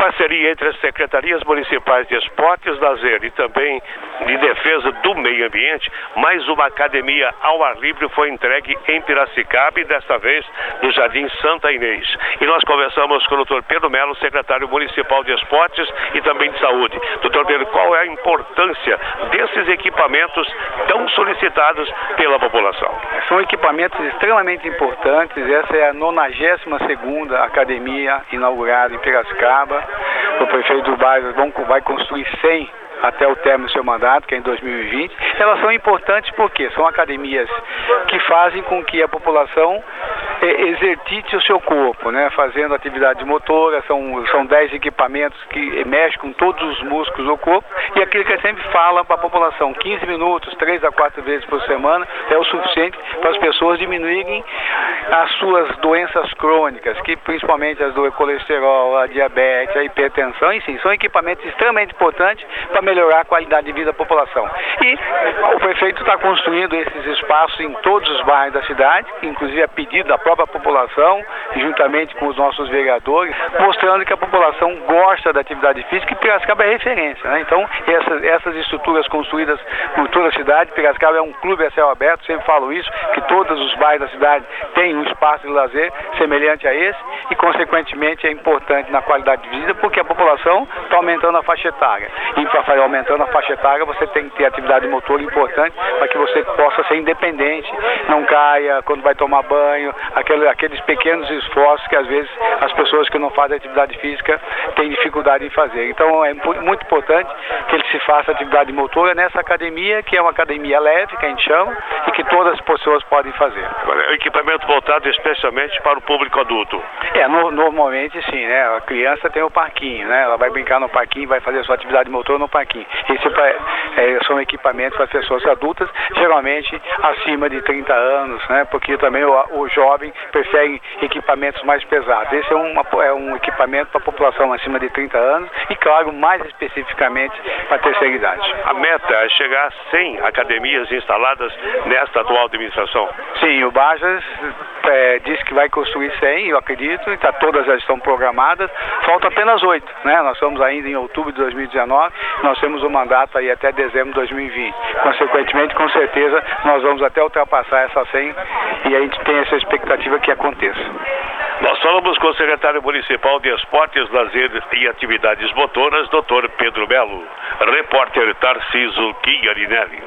parceria entre as secretarias municipais de esportes, lazer e também de defesa do meio ambiente, mais uma academia ao ar livre foi entregue em Piracicaba e desta vez no Jardim Santa Inês. E nós conversamos com o doutor Pedro Melo, secretário municipal de esportes e também de saúde. Doutor Pedro, qual é a importância desses equipamentos tão solicitados pela população? São equipamentos extremamente importantes. Essa é a 92 segunda academia inaugurada em Piracicaba. O prefeito do bairro vai construir 100 até o término do seu mandato, que é em 2020. Elas são importantes porque são academias que fazem com que a população exercite o seu corpo, né? fazendo atividade motora, são, são 10 equipamentos que mexem com todos os músculos do corpo, e aquilo que sempre fala para a população, 15 minutos, 3 a 4 vezes por semana, é o suficiente para as pessoas diminuírem as suas doenças crônicas, que principalmente as do colesterol, a diabetes, a hipertensão, enfim, são equipamentos extremamente importantes para melhorar a qualidade de vida da população. E o prefeito está construindo esses espaços em todos os bairros da cidade, inclusive a pedido da própria população, juntamente com os nossos vereadores, mostrando que a população gosta da atividade física e Piracicaba é referência. Né? Então, essas, essas estruturas construídas por toda a cidade, Piracicaba é um clube a céu aberto, sempre falo isso, que todos os bairros da cidade têm um espaço de lazer semelhante a esse e, consequentemente, é importante na qualidade de vida porque a população está aumentando a faixa etária. E para aumentando a faixa etária, você tem que ter atividade motor importante para que você possa ser independente, não caia quando vai tomar banho, aquele, aqueles pequenos esforços que às vezes as pessoas que não fazem atividade física têm dificuldade em fazer. Então é muito importante que ele se faça atividade motora nessa academia, que é uma academia leve, que a gente chama, e que todas as pessoas podem fazer. Agora, é equipamento voltado especialmente para o público adulto? É, no, normalmente sim, né? A criança tem o parquinho, né? Ela vai brincar no parquinho, vai fazer sua atividade motora no parquinho. Esse é, é, são equipamentos para pessoas adultas, geralmente acima de 30 anos, né? Porque também o, o jovem prefere equipamentos mais pesados. Esse é, uma, é um equipamento para a população acima de 30 anos e, claro, mais especificamente para a terceira idade. A meta é chegar a 100 academias instaladas nesta atual administração? Sim, o Bajas é, disse que vai construir 100, eu acredito, e tá, todas já estão programadas. Faltam apenas oito, né? Nós estamos ainda em outubro de 2019, nós temos o um mandato aí até dezembro de 2020. Consequentemente, com certeza, nós vamos até ultrapassar essa 100 e a gente tem essa expectativa que aconteça. Nós falamos com o secretário municipal de Esportes, Lazer e Atividades Motoras, doutor Pedro Melo. Repórter Tarciso Chigarinelli.